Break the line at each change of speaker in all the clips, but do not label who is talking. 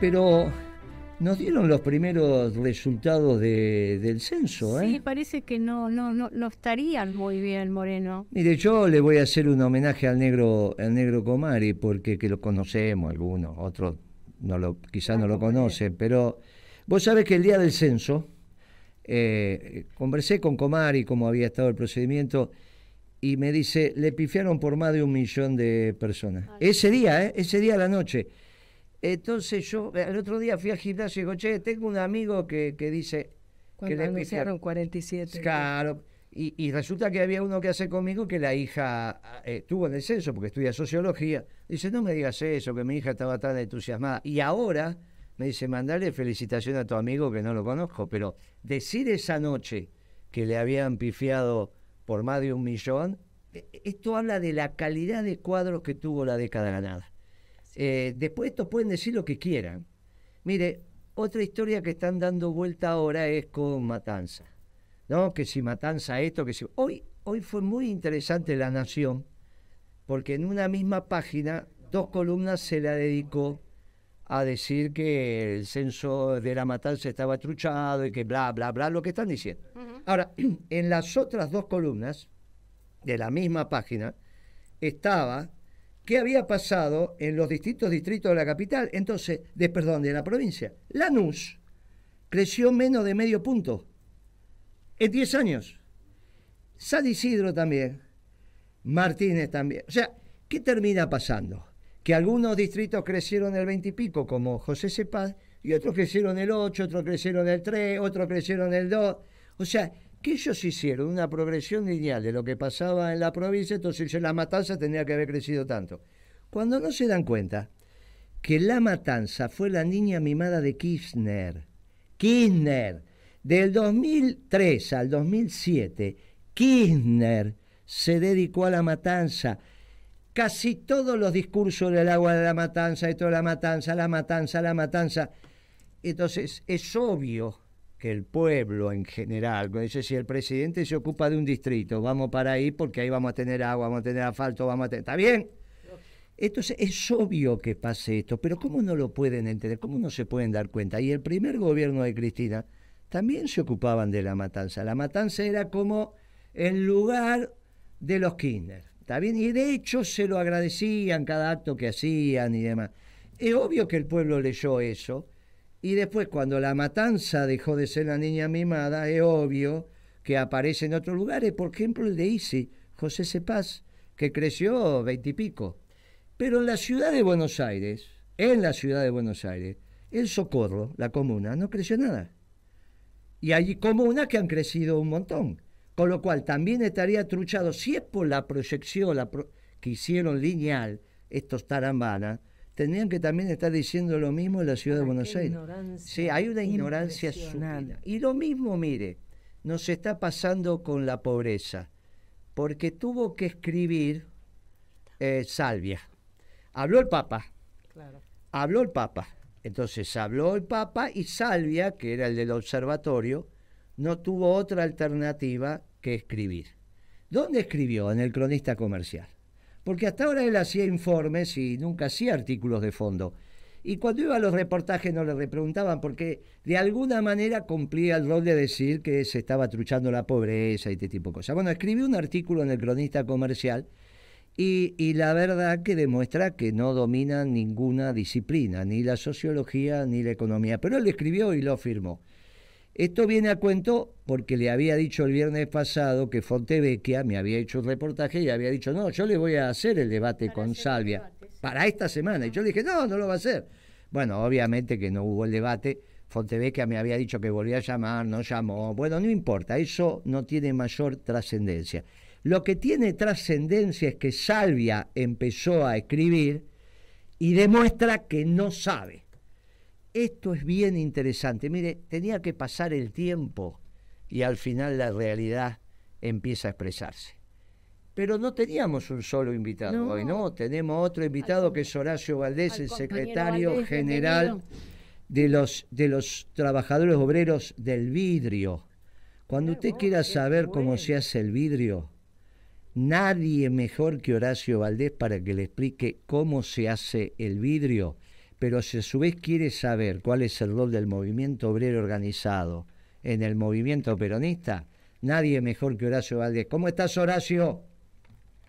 pero nos dieron los primeros resultados del censo,
¿eh? Sí, parece que no, no, no, no estarían muy bien, Moreno.
Mire, yo le voy a hacer un homenaje al negro, al negro Comari, porque que lo conocemos algunos, otros no lo, quizás no lo conocen, pero vos sabés que el día del censo, eh, conversé con Comari cómo había estado el procedimiento, y me dice, le pifiaron por más de un millón de personas. Ese día, ¿eh? ese día a la noche. Entonces yo el otro día fui al gimnasio y digo, che, tengo un amigo que, que dice
que le anunciaron 47.
Claro. Y, y, resulta que había uno que hace conmigo que la hija eh, tuvo en el censo porque estudia sociología. Dice, no me digas eso, que mi hija estaba tan entusiasmada. Y ahora me dice, mandale felicitación a tu amigo que no lo conozco. Pero decir esa noche que le habían pifiado por más de un millón, e, esto habla de la calidad de cuadros que tuvo la década ganada. Eh, después estos pueden decir lo que quieran. Mire, otra historia que están dando vuelta ahora es con Matanza. ¿No? Que si Matanza esto, que si. Hoy, hoy fue muy interesante La Nación, porque en una misma página, dos columnas se la dedicó a decir que el censo de la matanza estaba truchado y que bla, bla, bla, lo que están diciendo. Ahora, en las otras dos columnas de la misma página estaba qué había pasado en los distintos distritos de la capital, entonces, de perdón, de la provincia. Lanús creció menos de medio punto en 10 años. San Isidro también, Martínez también. O sea, ¿qué termina pasando? Que algunos distritos crecieron el 20 y pico, como José Cepaz, y otros crecieron el 8, otros crecieron el 3, otros crecieron el 2. O sea, que ellos hicieron una progresión lineal de lo que pasaba en la provincia, entonces la matanza tenía que haber crecido tanto. Cuando no se dan cuenta que la matanza fue la niña mimada de Kirchner, Kirchner, del 2003 al 2007, Kirchner se dedicó a la matanza. Casi todos los discursos del agua de la matanza, esto de la matanza, la matanza, la matanza. Entonces es obvio que el pueblo en general, dice, si el presidente se ocupa de un distrito, vamos para ahí porque ahí vamos a tener agua, vamos a tener asfalto, vamos a tener... ¿Está bien? Entonces es obvio que pase esto, pero ¿cómo no lo pueden entender? ¿Cómo no se pueden dar cuenta? Y el primer gobierno de Cristina también se ocupaban de la matanza. La matanza era como el lugar de los Kirchner. ¿Está bien? Y de hecho se lo agradecían cada acto que hacían y demás. Es obvio que el pueblo leyó eso y después, cuando la matanza dejó de ser la niña mimada, es obvio que aparece en otros lugares, por ejemplo el de Isi, José Cepaz, que creció veintipico. Pero en la ciudad de Buenos Aires, en la ciudad de Buenos Aires, el Socorro, la comuna, no creció nada. Y hay comunas que han crecido un montón. Con lo cual también estaría truchado, si es por la proyección la que hicieron lineal estos tarambanas, tendrían que también estar diciendo lo mismo en la ciudad de Buenos Aires. Sí, hay una ignorancia supina. Y lo mismo, mire, nos está pasando con la pobreza, porque tuvo que escribir eh, Salvia. Habló el Papa. Habló el Papa. Entonces habló el Papa y Salvia, que era el del observatorio, no tuvo otra alternativa que escribir. ¿Dónde escribió? En el cronista comercial porque hasta ahora él hacía informes y nunca hacía artículos de fondo. Y cuando iba a los reportajes no le preguntaban porque de alguna manera cumplía el rol de decir que se estaba truchando la pobreza y este tipo de cosas. Bueno, escribió un artículo en el cronista comercial y, y la verdad que demuestra que no domina ninguna disciplina, ni la sociología ni la economía. Pero él escribió y lo firmó. Esto viene a cuento porque le había dicho el viernes pasado que Fontevecchia me había hecho un reportaje y había dicho, no, yo le voy a hacer el debate con Salvia para esta semana. Y yo le dije, no, no lo va a hacer. Bueno, obviamente que no hubo el debate. Fontevecchia me había dicho que volvía a llamar, no llamó. Bueno, no importa, eso no tiene mayor trascendencia. Lo que tiene trascendencia es que Salvia empezó a escribir y demuestra que no sabe. Esto es bien interesante. Mire, tenía que pasar el tiempo y al final la realidad empieza a expresarse. Pero no teníamos un solo invitado hoy, ¿no? Tenemos otro invitado que es Horacio Valdés, el secretario general de los, de los trabajadores obreros del vidrio. Cuando usted quiera saber cómo se hace el vidrio, nadie mejor que Horacio Valdés para que le explique cómo se hace el vidrio pero si a su vez quiere saber cuál es el rol del movimiento obrero organizado en el movimiento peronista, nadie mejor que Horacio Valdés. ¿Cómo estás, Horacio?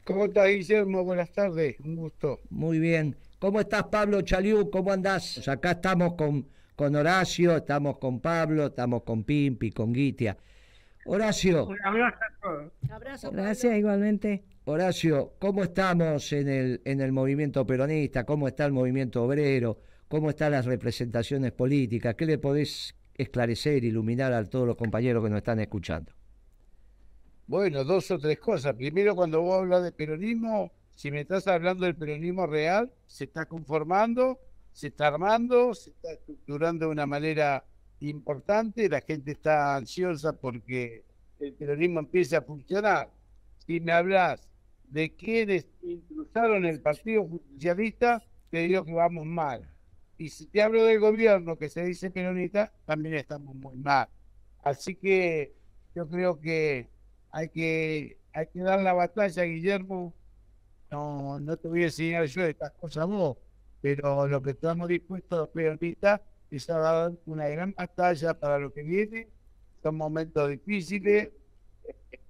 ¿Cómo estás, Guillermo? Buenas tardes, un gusto.
Muy bien. ¿Cómo estás, Pablo Chaliú? ¿Cómo andás? Acá estamos con, con Horacio, estamos con Pablo, estamos con Pimpi, con Guitia. Horacio.
Un abrazo a todos. Gracias, igualmente.
Horacio, ¿cómo estamos en el, en el movimiento peronista? ¿Cómo está el movimiento obrero? ¿Cómo están las representaciones políticas? ¿Qué le podés esclarecer, iluminar a todos los compañeros que nos están escuchando?
Bueno, dos o tres cosas. Primero, cuando vos hablas de peronismo, si me estás hablando del peronismo real, se está conformando, se está armando, se está estructurando de una manera importante, la gente está ansiosa porque el peronismo empiece a funcionar. Si me hablas de quienes intrusaron el Partido Justicialista, te digo que vamos mal. Y si te hablo del gobierno que se dice peronista, también estamos muy mal. Así que yo creo que hay que, hay que dar la batalla, Guillermo. No, no te voy a enseñar yo estas cosas vos, pero lo que estamos dispuestos los peronistas es a dar una gran batalla para lo que viene. Son momentos difíciles,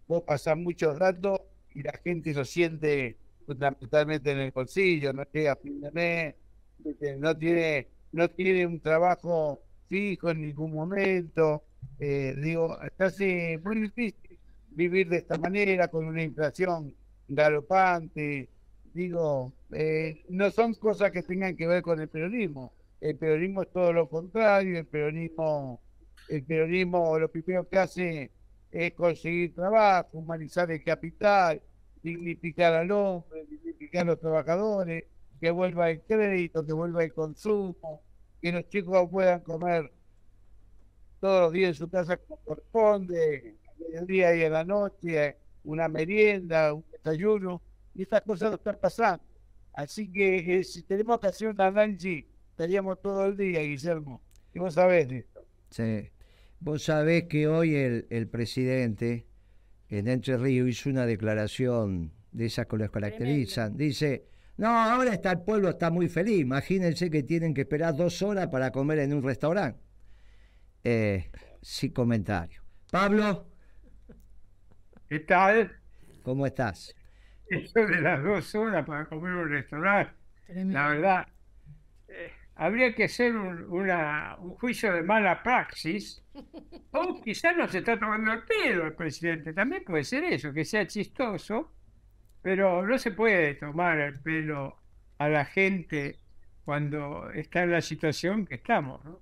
vos pasás muchos datos y la gente lo siente fundamentalmente en el bolsillo, no llega a fin de mes, no tiene, no tiene un trabajo fijo en ningún momento. Eh, digo, hace muy difícil vivir de esta manera con una inflación galopante. Digo, eh, no son cosas que tengan que ver con el peronismo. El peronismo es todo lo contrario, el peronismo, el peronismo lo primero que hace es conseguir trabajo, humanizar el capital, dignificar al hombre, dignificar a los trabajadores, que vuelva el crédito, que vuelva el consumo, que los chicos puedan comer todos los días en su casa como corresponde, el día y en la noche, una merienda, un desayuno, y estas cosas no están pasando. Así que eh, si tenemos que hacer un análisis, estaríamos todo el día, Guillermo. Y vos sabés de esto.
Sí. Vos sabés que hoy el, el presidente en Entre Ríos hizo una declaración de esas que los caracterizan. Dice, no, ahora está el pueblo está muy feliz. Imagínense que tienen que esperar dos horas para comer en un restaurante. Eh, sin comentario. Pablo.
¿Qué tal?
¿Cómo estás?
Eso de las dos horas para comer en un restaurante, la verdad, eh, habría que hacer un, una, un juicio de mala praxis, o quizás no se está tomando el pelo el presidente, también puede ser eso, que sea chistoso, pero no se puede tomar el pelo a la gente cuando está en la situación que estamos, ¿no?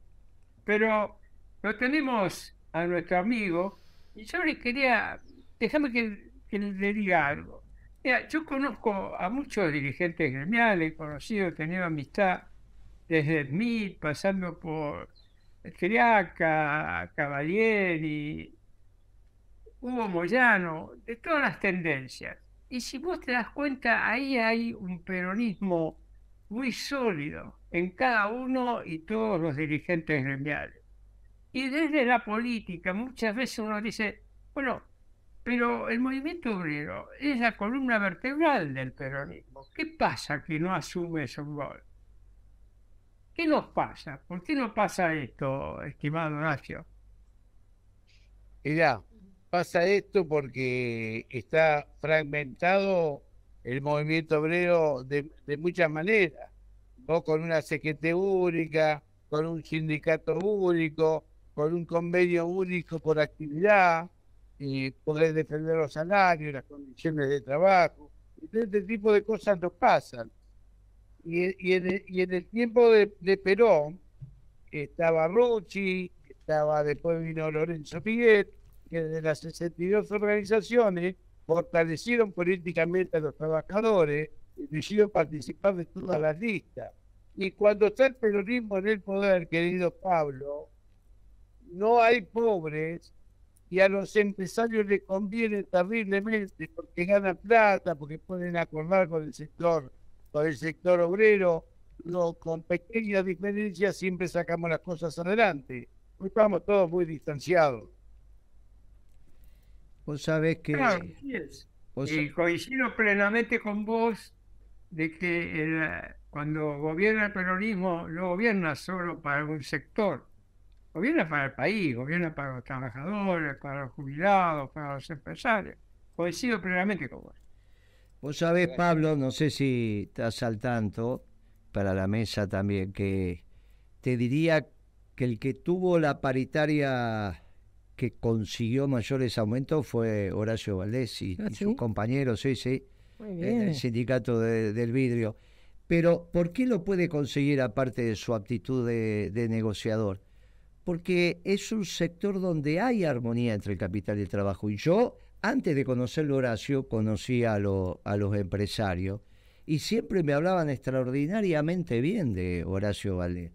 Pero lo tenemos a nuestro amigo y yo le quería déjame que, le diga algo. Mira, yo conozco a muchos dirigentes gremiales, conocido, he tenido amistad desde Smith, pasando por Triaca, Cavalieri, Hugo Moyano, de todas las tendencias. Y si vos te das cuenta, ahí hay un peronismo muy sólido en cada uno y todos los dirigentes gremiales. Y desde la política muchas veces uno dice, bueno, pero el movimiento obrero es la columna vertebral del peronismo. ¿Qué pasa que no asume ese rol? ¿Qué nos pasa? ¿Por qué no pasa esto, estimado Horacio?
Mira, pasa esto porque está fragmentado el movimiento obrero de, de muchas maneras. Vos con una CGT única, con un sindicato único, con un convenio único por actividad, y poder defender los salarios, las condiciones de trabajo. Este tipo de cosas nos pasan. Y, en, el, tiempo de, Perón estaba Rucci, estaba después vino Lorenzo Miguel, que de las 62 organizaciones fortalecieron políticamente a los trabajadores y decidieron participar de todas las listas. Y cuando está el peronismo en el poder, querido Pablo, no hay pobres y a los empresarios les conviene terriblemente porque ganan plata, porque pueden acordar con el sector, con el sector obrero, no, con pequeñas diferencias siempre sacamos las cosas adelante. Hoy estamos todos muy distanciados.
Vos sabés que...
Y coincido plenamente con vos de que cuando gobierna el peronismo no gobierna solo para un sector, gobierna para el país, gobierna para los trabajadores, para los jubilados, para los empresarios. Coincido plenamente con vos.
Vos sabés, Pablo, no sé si estás al tanto, para la mesa también, que te diría que el que tuvo la paritaria que consiguió mayores aumentos fue Horacio Valdés y,
¿Ah,
sus compañeros, sí, sí, en el sindicato del vidrio. Pero, ¿por qué lo puede conseguir aparte de su aptitud de, negociador? Porque es un sector donde hay armonía entre el capital y el trabajo. Y yo, antes de conocerlo Horacio, conocí a, a los empresarios y siempre me hablaban extraordinariamente bien de Horacio Valdés.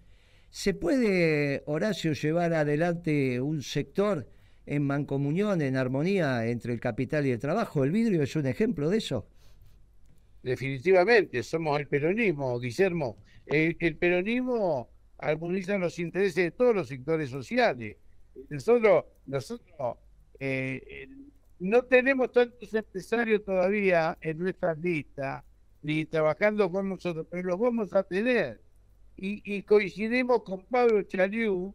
¿Se puede, Horacio, llevar adelante un sector en mancomunión, en armonía entre el capital y el trabajo? ¿El vidrio es un ejemplo de eso?
Definitivamente, somos el peronismo, Guillermo. El, peronismo armoniza los intereses de todos los sectores sociales. Nosotros, nosotros eh, no tenemos tantos empresarios todavía en nuestra lista, ni trabajando con nosotros, pero los vamos a tener y, coincidimos con Pablo Chaliú,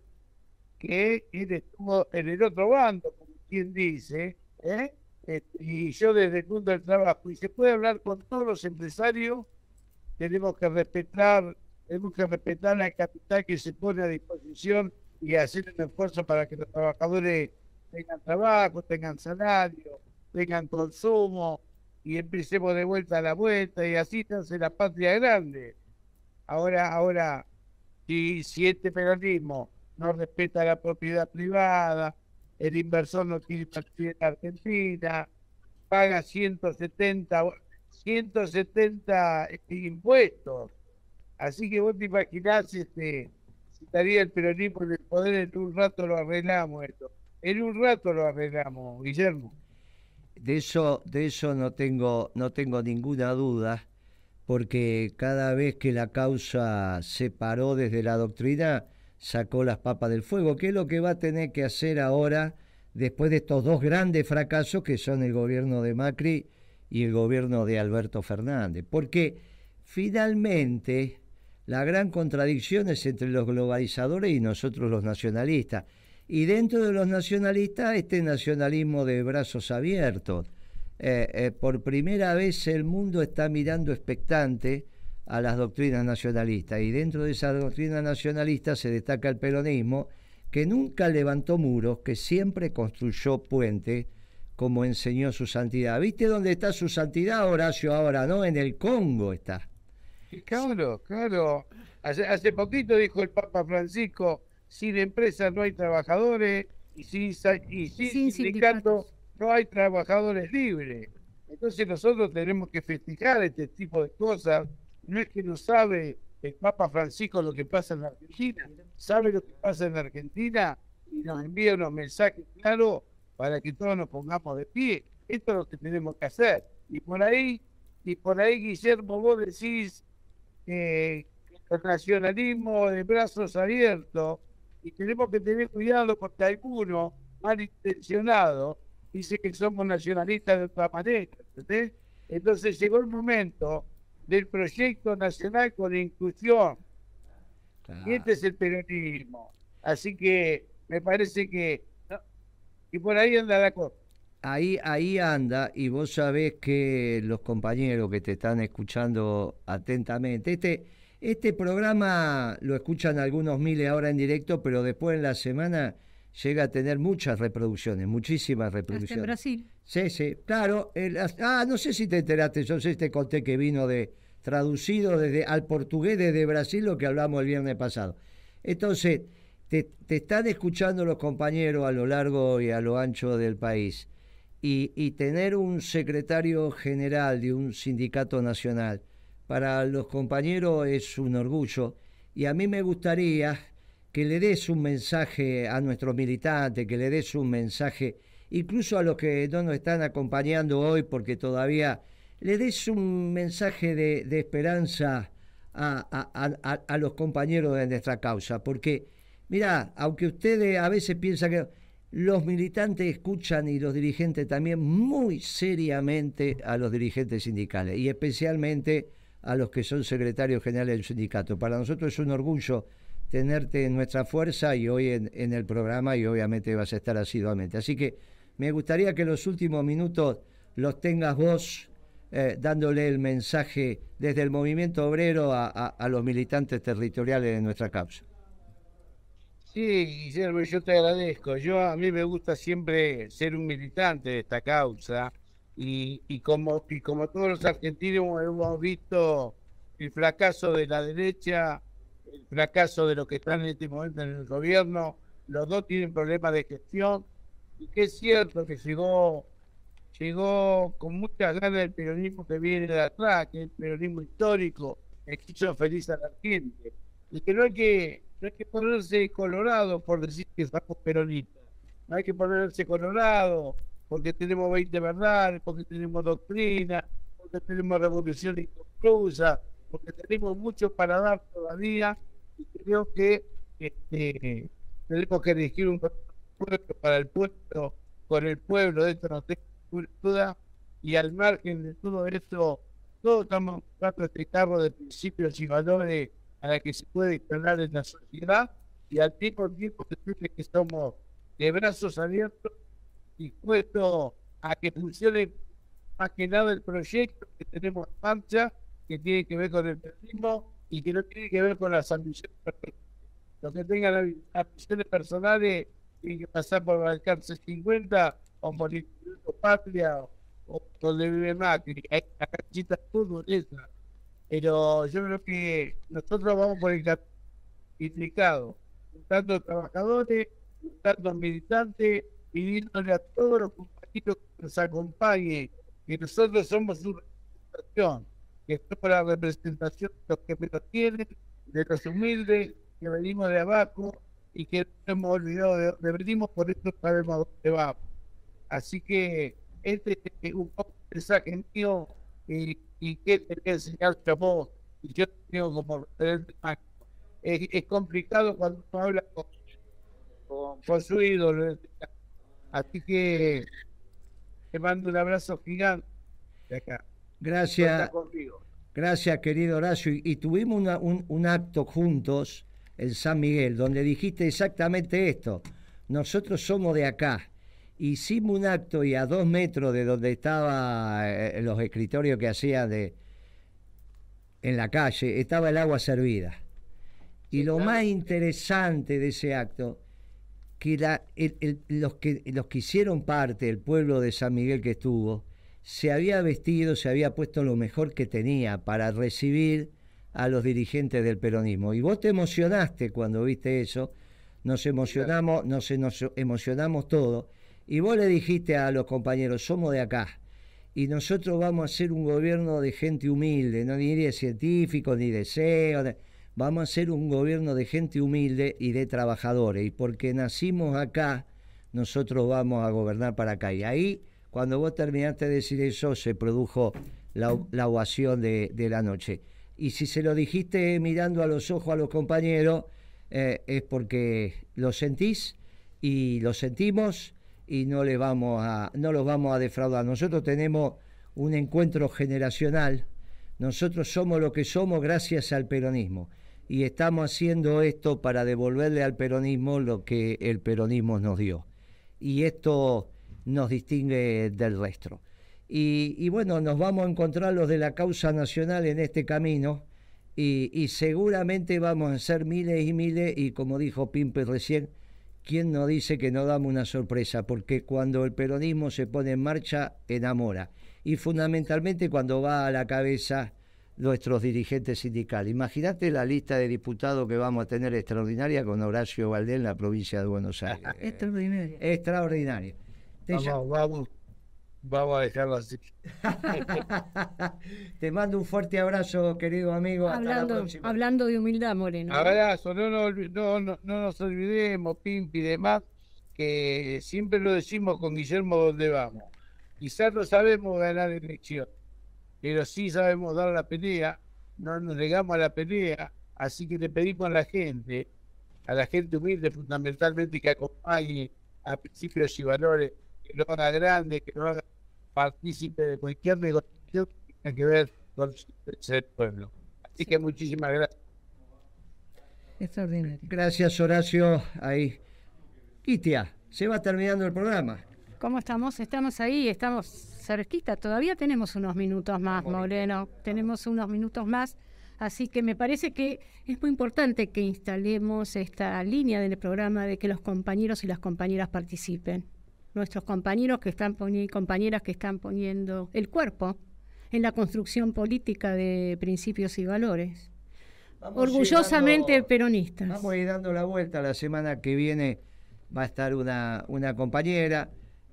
que él estuvo en el otro bando, como quien dice, ¿eh? Este, y yo desde el mundo del trabajo, y se puede hablar con todos los empresarios, tenemos que respetar, tenemos que respetar la capital que se pone a disposición y hacer un esfuerzo para que los trabajadores tengan trabajo, tengan salario, tengan consumo, y empecemos de vuelta a la vuelta, y así se hace la patria grande. Ahora, ahora, si, si este peronismo no respeta la propiedad privada, el inversor no quiere partir en Argentina, paga 170, 170 impuestos. Así que vos te imaginás, este, si estaría el peronismo en el poder, en un rato lo arreglamos esto. En un rato lo arreglamos, Guillermo.
De eso, de eso no tengo, no tengo ninguna duda porque cada vez que la causa se paró desde la doctrina, sacó las papas del fuego, ¿Qué es lo que va a tener que hacer ahora después de estos dos grandes fracasos que son el gobierno de Macri y el gobierno de Alberto Fernández. Porque finalmente la gran contradicción es entre los globalizadores y nosotros los nacionalistas. Y dentro de los nacionalistas, este nacionalismo de brazos abiertos eh, eh, por primera vez el mundo está mirando expectante a las doctrinas nacionalistas y dentro de esa doctrina nacionalista se destaca el peronismo que nunca levantó muros, que siempre construyó puentes, como enseñó su santidad. ¿Viste dónde está su santidad, Horacio, ahora, no? En el Congo está.
Claro, claro. Hace, hace poquito dijo el Papa Francisco, sin empresas no hay trabajadores y sin, y sin, sindicatos no hay trabajadores libres. Entonces nosotros tenemos que festejar este tipo de cosas. No es que no sabe el Papa Francisco lo que pasa en Argentina, sabe lo que pasa en Argentina y nos envía unos mensajes claros para que todos nos pongamos de pie. Esto es lo que tenemos que hacer. Y por ahí, y por ahí, Guillermo, vos decís que el nacionalismo de brazos abiertos, y tenemos que tener cuidado porque algunos malintencionados dice que somos nacionalistas de otra manera. Entonces llegó el momento del proyecto nacional con inclusión. Y este es el peronismo. Así que me parece que... Y por ahí anda la cosa.
Ahí, ahí anda, y vos sabés que los compañeros que te están escuchando atentamente, este, este programa lo escuchan algunos miles ahora en directo, pero después en la semana llega a tener muchas reproducciones, muchísimas reproducciones. en
Brasil.
Sí, sí, claro. ah, no sé si te enteraste, yo sé, te conté que vino de traducido desde al portugués desde Brasil lo que hablamos el viernes pasado. Entonces, te, están escuchando los compañeros a lo largo y a lo ancho del país. Y, y tener un secretario general de un sindicato nacional para los compañeros es un orgullo. Y a mí me gustaría que le des un mensaje a nuestros militantes, que le des un mensaje incluso a los que no nos están acompañando hoy, porque todavía le des un mensaje de, esperanza a, los compañeros de nuestra causa, porque, mira, aunque ustedes a veces piensan que los militantes escuchan y los dirigentes también muy seriamente a los dirigentes sindicales, y especialmente a los que son secretarios generales del sindicato. Para nosotros es un orgullo tenerte en nuestra fuerza y hoy en, el programa y obviamente vas a estar asiduamente. Así que me gustaría que los últimos minutos los tengas vos eh, dándole el mensaje desde el movimiento obrero a, los militantes territoriales de nuestra causa.
Sí, Guillermo, yo te agradezco. Yo a mí me gusta siempre ser un militante de esta causa y, y como y como todos los argentinos hemos visto el fracaso de la derecha el fracaso de los que están en este momento en el gobierno, los dos tienen problemas de gestión, y que es cierto que llegó, llegó con muchas ganas el peronismo que viene de atrás, que es el peronismo histórico, que quiso feliz a la gente, y que no hay que, no hay que ponerse colorado por decir que somos peronistas, no hay que ponerse colorado porque tenemos 20 verdades, porque tenemos doctrina, porque tenemos revolución inconclusa, porque tenemos mucho para dar todavía y creo que este, tenemos que elegir un pueblo para el pueblo, con el pueblo, de esto no tengo duda, y al margen de todo esto, todos estamos bajo este carro de principios y valores a la que se puede instalar en la sociedad y al mismo tiempo decirle que somos de brazos abiertos dispuestos a que funcione más que nada el proyecto que tenemos en marcha que tiene que ver con el periodismo y que no tiene que ver con las ambiciones personales. Los que tengan ambiciones personales tienen que pasar por el alcance 50 o por el Instituto Patria o, donde vive Macri. Hay la canchita de fútbol esa. Pero yo creo que nosotros vamos por el implicado, tanto trabajadores, tanto militantes, pidiéndole a todos los compañeros que nos acompañen, que nosotros somos su representación que es la representación de los que menos tienen, de los humildes, que venimos de abajo y que no hemos olvidado de dónde venimos, por eso sabemos a dónde vamos. Así que este es un poco el mensaje mío y, y que te que enseñar vos, y yo tengo como referente es, es complicado cuando uno habla con, con, su ídolo. Así que te mando un abrazo gigante de acá.
Gracias. Gracias, querido Horacio. Y, tuvimos un, acto juntos en San Miguel, donde dijiste exactamente esto. Nosotros somos de acá. Hicimos un acto y a dos metros de donde estaban eh, los escritorios que hacía de en la calle, estaba el agua servida. Y lo más interesante de ese acto, que, la, los que los que hicieron parte, el pueblo de San Miguel que estuvo, se había vestido, se había puesto lo mejor que tenía para recibir a los dirigentes del peronismo. Y vos te emocionaste cuando viste eso, nos emocionamos, nos, emocionamos todos, y vos le dijiste a los compañeros, somos de acá, y nosotros vamos a hacer un gobierno de gente humilde, no ni de científicos, ni de CEO, vamos a hacer un gobierno de gente humilde y de trabajadores, y porque nacimos acá, nosotros vamos a gobernar para acá. Y ahí cuando vos terminaste de decir eso, se produjo la, ovación de, la noche. Y si se lo dijiste mirando a los ojos a los compañeros, eh, es porque lo sentís y lo sentimos y no, le vamos a, no los vamos a defraudar. Nosotros tenemos un encuentro generacional, nosotros somos lo que somos gracias al peronismo y estamos haciendo esto para devolverle al peronismo lo que el peronismo nos dio. Y esto nos distingue del resto. Y, bueno, nos vamos a encontrar los de la causa nacional en este camino y, seguramente vamos a ser miles y miles y como dijo Pimpe recién, ¿quién nos dice que no damos una sorpresa? Porque cuando el peronismo se pone en marcha, enamora. Y fundamentalmente cuando va a la cabeza nuestros dirigentes sindicales. Imagínate la lista de diputados que vamos a tener extraordinaria con Horacio Valdés en la provincia de Buenos Aires.
extraordinaria.
Extraordinaria.
Vamos, vamos, vamos a dejarlo así.
Te mando un fuerte abrazo, querido amigo.
Hablando, hablando de humildad, Moreno.
Abrazo, no, no, no, no, nos olvidemos, Pimpi y demás, que siempre lo decimos con Guillermo donde vamos. Quizás no sabemos ganar elección, pero sí sabemos dar la pelea, no nos negamos a la pelea, así que le pedimos a la gente, a la gente humilde fundamentalmente que acompañe a principios y valores que lo haga grande, que lo haga partícipe de cualquier negociación que tenga que ver con el pueblo. Así que muchísimas gracias.
Extraordinario. Gracias, Horacio. Ahí. Kitia, se va terminando el programa.
¿Cómo estamos? Estamos ahí, estamos cerquita. Todavía tenemos unos minutos más, Moreno. Tenemos unos minutos más. Así que me parece que es muy importante que instalemos esta línea del programa de que los compañeros y las compañeras participen. Nuestros compañeros que están poniendo, compañeras que están poniendo el cuerpo en la construcción política de principios y valores. Orgullosamente peronistas.
Vamos a ir dando la vuelta. La semana que viene va a estar una, una compañera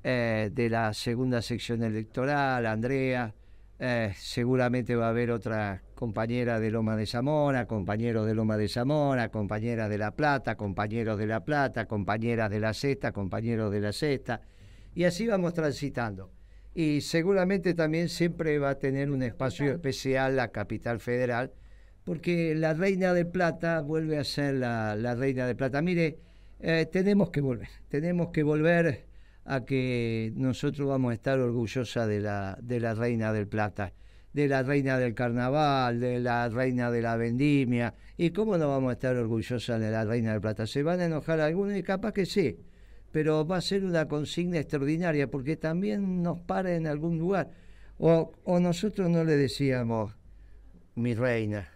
eh, de la segunda sección electoral, Andrea. Eh, seguramente va a haber otra compañera de Loma de Zamora, compañeros de Loma de Zamora, compañeras de La Plata, compañeros de La Plata, compañeras de la Cesta, compañeros de la Cesta. Y así vamos transitando. Y seguramente también siempre va a tener un espacio especial la capital federal, porque la Reina de Plata vuelve a ser la, Reina de Plata. Mire, eh, tenemos que volver, tenemos que volver a que nosotros vamos a estar orgullosas de la, de la Reina del Plata, de la Reina del Carnaval, de la Reina de la Vendimia. ¿Y cómo no vamos a estar orgullosas de la Reina del Plata? ¿Se van a enojar algunos? Y capaz que sí, pero va a ser una consigna extraordinaria porque también nos para en algún lugar. O, o nosotros no le decíamos mi reina,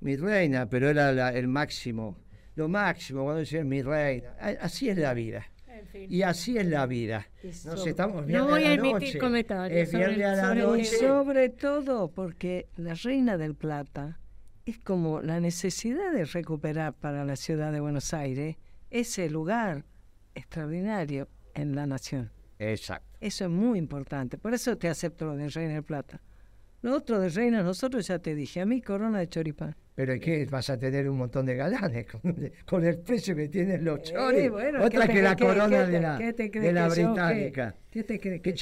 mi reina, pero era el máximo, lo máximo cuando decían mi reina. Así es la vida. Y así es la vida. Nos estamos
no voy a, emitir comentarios.
sobre, sobre todo porque la Reina del Plata es como la necesidad de recuperar para la ciudad de Buenos Aires ese lugar extraordinario en la nación.
Exacto.
Eso es muy importante. Por eso te acepto lo de Reina del Plata. Lo otro de Reina, nosotros ya te dije, a mí corona de choripán.
Pero es que vas a tener un montón de galanes con, el precio que tienen los choris. Otra que la corona de la, de la británica.
¿Qué te crees?
Que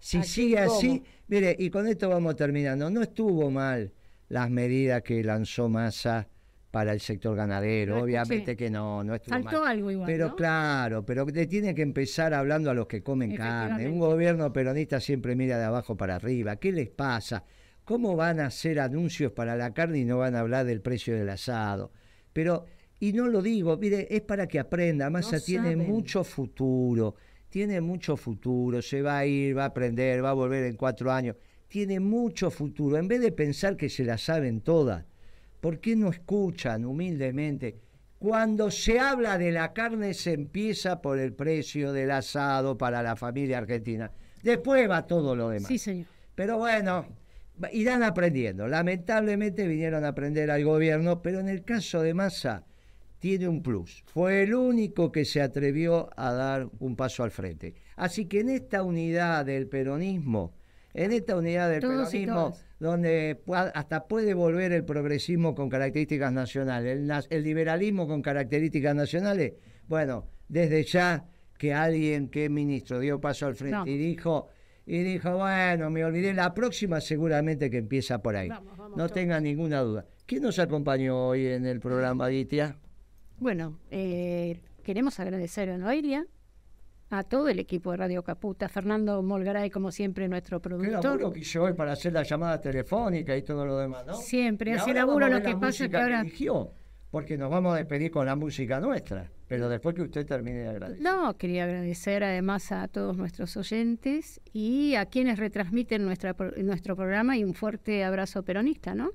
si sigue así, mire, y con esto vamos terminando. No estuvo mal las medidas que lanzó Massa para el sector ganadero, obviamente que no, no estuvo
Faltó algo igual.
Pero claro, pero te tiene que empezar hablando a los que comen carne. Un gobierno peronista siempre mira de abajo para arriba. ¿Qué les pasa? ¿Cómo van a hacer anuncios para la carne y no van a hablar del precio del asado? Pero, y no lo digo, mire, es para que aprenda. Massa tiene mucho futuro, tiene mucho futuro, se va a ir, va a aprender, va a volver en cuatro años. Tiene mucho futuro. En vez de pensar que se la saben todas, ¿por qué no escuchan humildemente? Cuando se habla de la carne se empieza por el precio del asado para la familia argentina. Después va todo lo demás.
Sí, señor.
Pero bueno, irán aprendiendo. Lamentablemente vinieron a aprender al gobierno, pero en el caso de Massa tiene un plus. Fue el único que se atrevió a dar un paso al frente. Así que en esta unidad del peronismo, en esta unidad del peronismo, donde hasta puede volver el progresismo con características nacionales, el, liberalismo con características nacionales, bueno, desde ya que alguien que ministro dio paso al frente y dijo y dijo, bueno, me olvidé, la próxima seguramente que empieza por ahí. no tenga ninguna duda. ¿Quién nos acompañó hoy en el programa, Ditia?
Bueno, eh, queremos agradecer a Noelia, a todo el equipo de Radio Caputa, Fernando Molgaray, como siempre, nuestro productor. Qué
laburo que hizo hoy para hacer la llamada telefónica y todo lo demás, ¿no?
Siempre, así laburo lo que pasa que ahora...
porque nos vamos a despedir con la música nuestra. Pero después que usted termine de agradecer.
No, quería agradecer además a todos nuestros oyentes y a quienes retransmiten nuestra, nuestro programa y un fuerte abrazo peronista, ¿no?